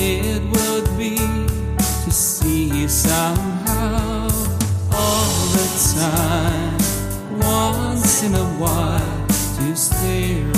it would be to see you somehow all the time, once in a while, to stay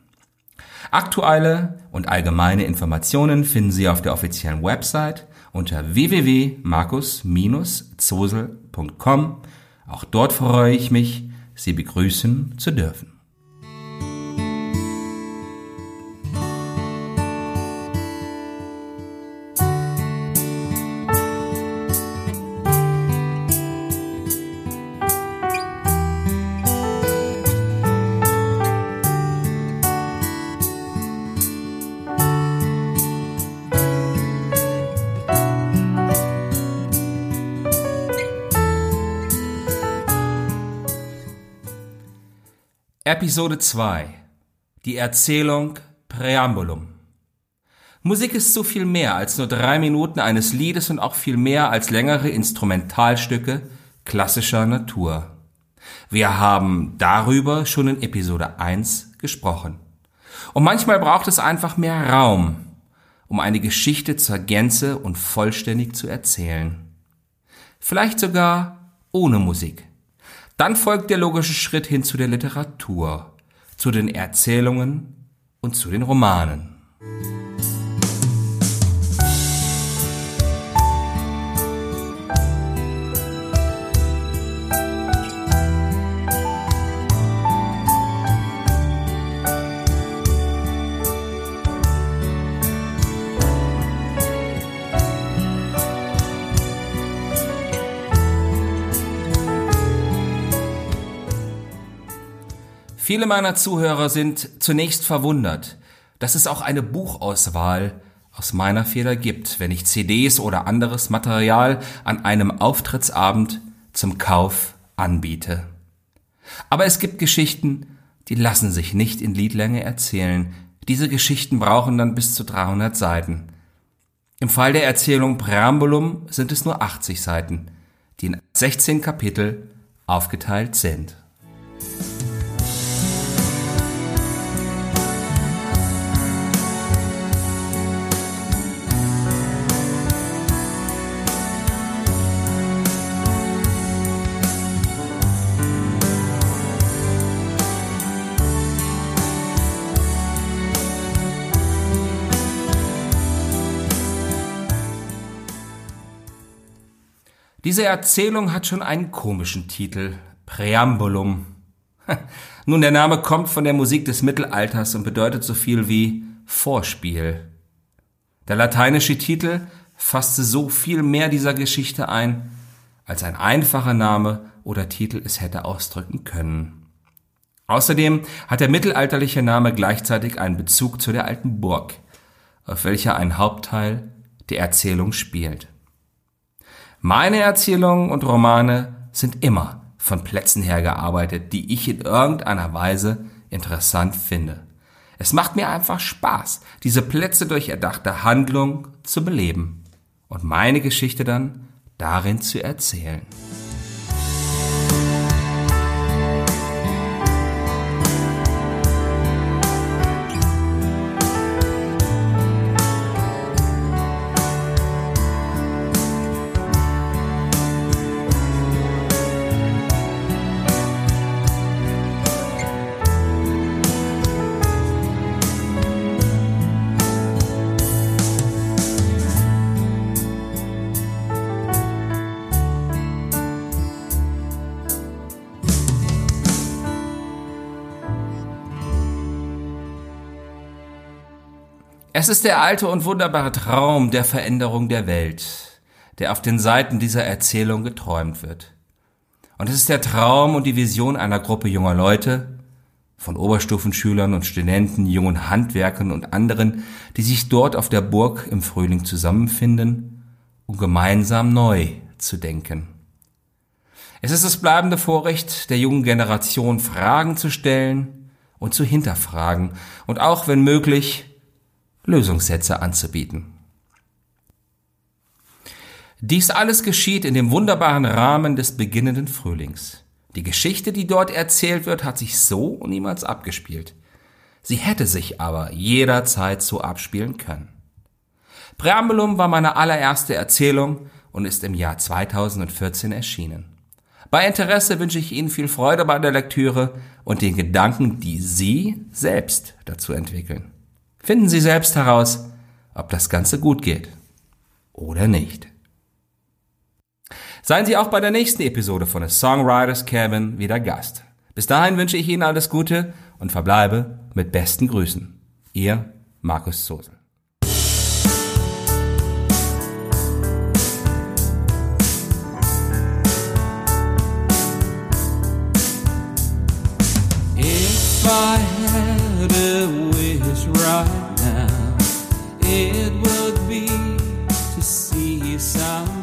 Aktuelle und allgemeine Informationen finden Sie auf der offiziellen Website unter www.markus-zosel.com. Auch dort freue ich mich, Sie begrüßen zu dürfen. Episode 2 Die Erzählung Präambulum Musik ist so viel mehr als nur drei Minuten eines Liedes und auch viel mehr als längere Instrumentalstücke klassischer Natur. Wir haben darüber schon in Episode 1 gesprochen. Und manchmal braucht es einfach mehr Raum, um eine Geschichte zur Gänze und vollständig zu erzählen. Vielleicht sogar ohne Musik. Dann folgt der logische Schritt hin zu der Literatur, zu den Erzählungen und zu den Romanen. Viele meiner Zuhörer sind zunächst verwundert, dass es auch eine Buchauswahl aus meiner Feder gibt, wenn ich CDs oder anderes Material an einem Auftrittsabend zum Kauf anbiete. Aber es gibt Geschichten, die lassen sich nicht in Liedlänge erzählen. Diese Geschichten brauchen dann bis zu 300 Seiten. Im Fall der Erzählung Präambulum sind es nur 80 Seiten, die in 16 Kapitel aufgeteilt sind. Diese Erzählung hat schon einen komischen Titel. Präambulum. Nun, der Name kommt von der Musik des Mittelalters und bedeutet so viel wie Vorspiel. Der lateinische Titel fasste so viel mehr dieser Geschichte ein, als ein einfacher Name oder Titel es hätte ausdrücken können. Außerdem hat der mittelalterliche Name gleichzeitig einen Bezug zu der alten Burg, auf welcher ein Hauptteil der Erzählung spielt. Meine Erzählungen und Romane sind immer von Plätzen her gearbeitet, die ich in irgendeiner Weise interessant finde. Es macht mir einfach Spaß, diese Plätze durch erdachte Handlung zu beleben und meine Geschichte dann darin zu erzählen. Es ist der alte und wunderbare Traum der Veränderung der Welt, der auf den Seiten dieser Erzählung geträumt wird. Und es ist der Traum und die Vision einer Gruppe junger Leute, von Oberstufenschülern und Studenten, jungen Handwerkern und anderen, die sich dort auf der Burg im Frühling zusammenfinden, um gemeinsam neu zu denken. Es ist das bleibende Vorrecht der jungen Generation, Fragen zu stellen und zu hinterfragen und auch, wenn möglich, Lösungssätze anzubieten. Dies alles geschieht in dem wunderbaren Rahmen des beginnenden Frühlings. Die Geschichte, die dort erzählt wird, hat sich so niemals abgespielt. Sie hätte sich aber jederzeit so abspielen können. Präambulum war meine allererste Erzählung und ist im Jahr 2014 erschienen. Bei Interesse wünsche ich Ihnen viel Freude bei der Lektüre und den Gedanken, die Sie selbst dazu entwickeln. Finden Sie selbst heraus, ob das Ganze gut geht oder nicht. Seien Sie auch bei der nächsten Episode von The Songwriters Cabin wieder Gast. Bis dahin wünsche ich Ihnen alles Gute und verbleibe mit besten Grüßen. Ihr Markus Zosel. right now, it would be to see some.